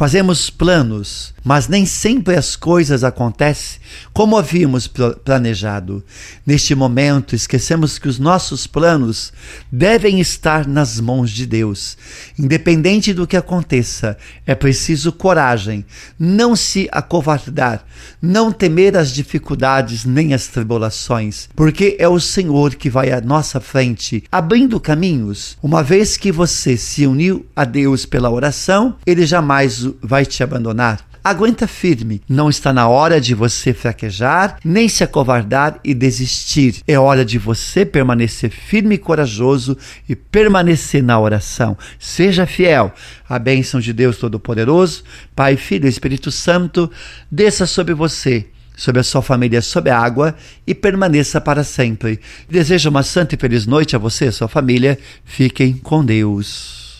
Fazemos planos, mas nem sempre as coisas acontecem como havíamos planejado. Neste momento, esquecemos que os nossos planos devem estar nas mãos de Deus. Independente do que aconteça, é preciso coragem, não se acovardar, não temer as dificuldades nem as tribulações, porque é o Senhor que vai à nossa frente, abrindo caminhos. Uma vez que você se uniu a Deus pela oração, ele jamais vai te abandonar. Aguenta firme, não está na hora de você fraquejar, nem se acovardar e desistir. É hora de você permanecer firme e corajoso e permanecer na oração. Seja fiel. A bênção de Deus Todo-Poderoso, Pai, Filho e Espírito Santo, desça sobre você sobre a sua família sob a água e permaneça para sempre. Desejo uma santa e feliz noite a você e a sua família. Fiquem com Deus.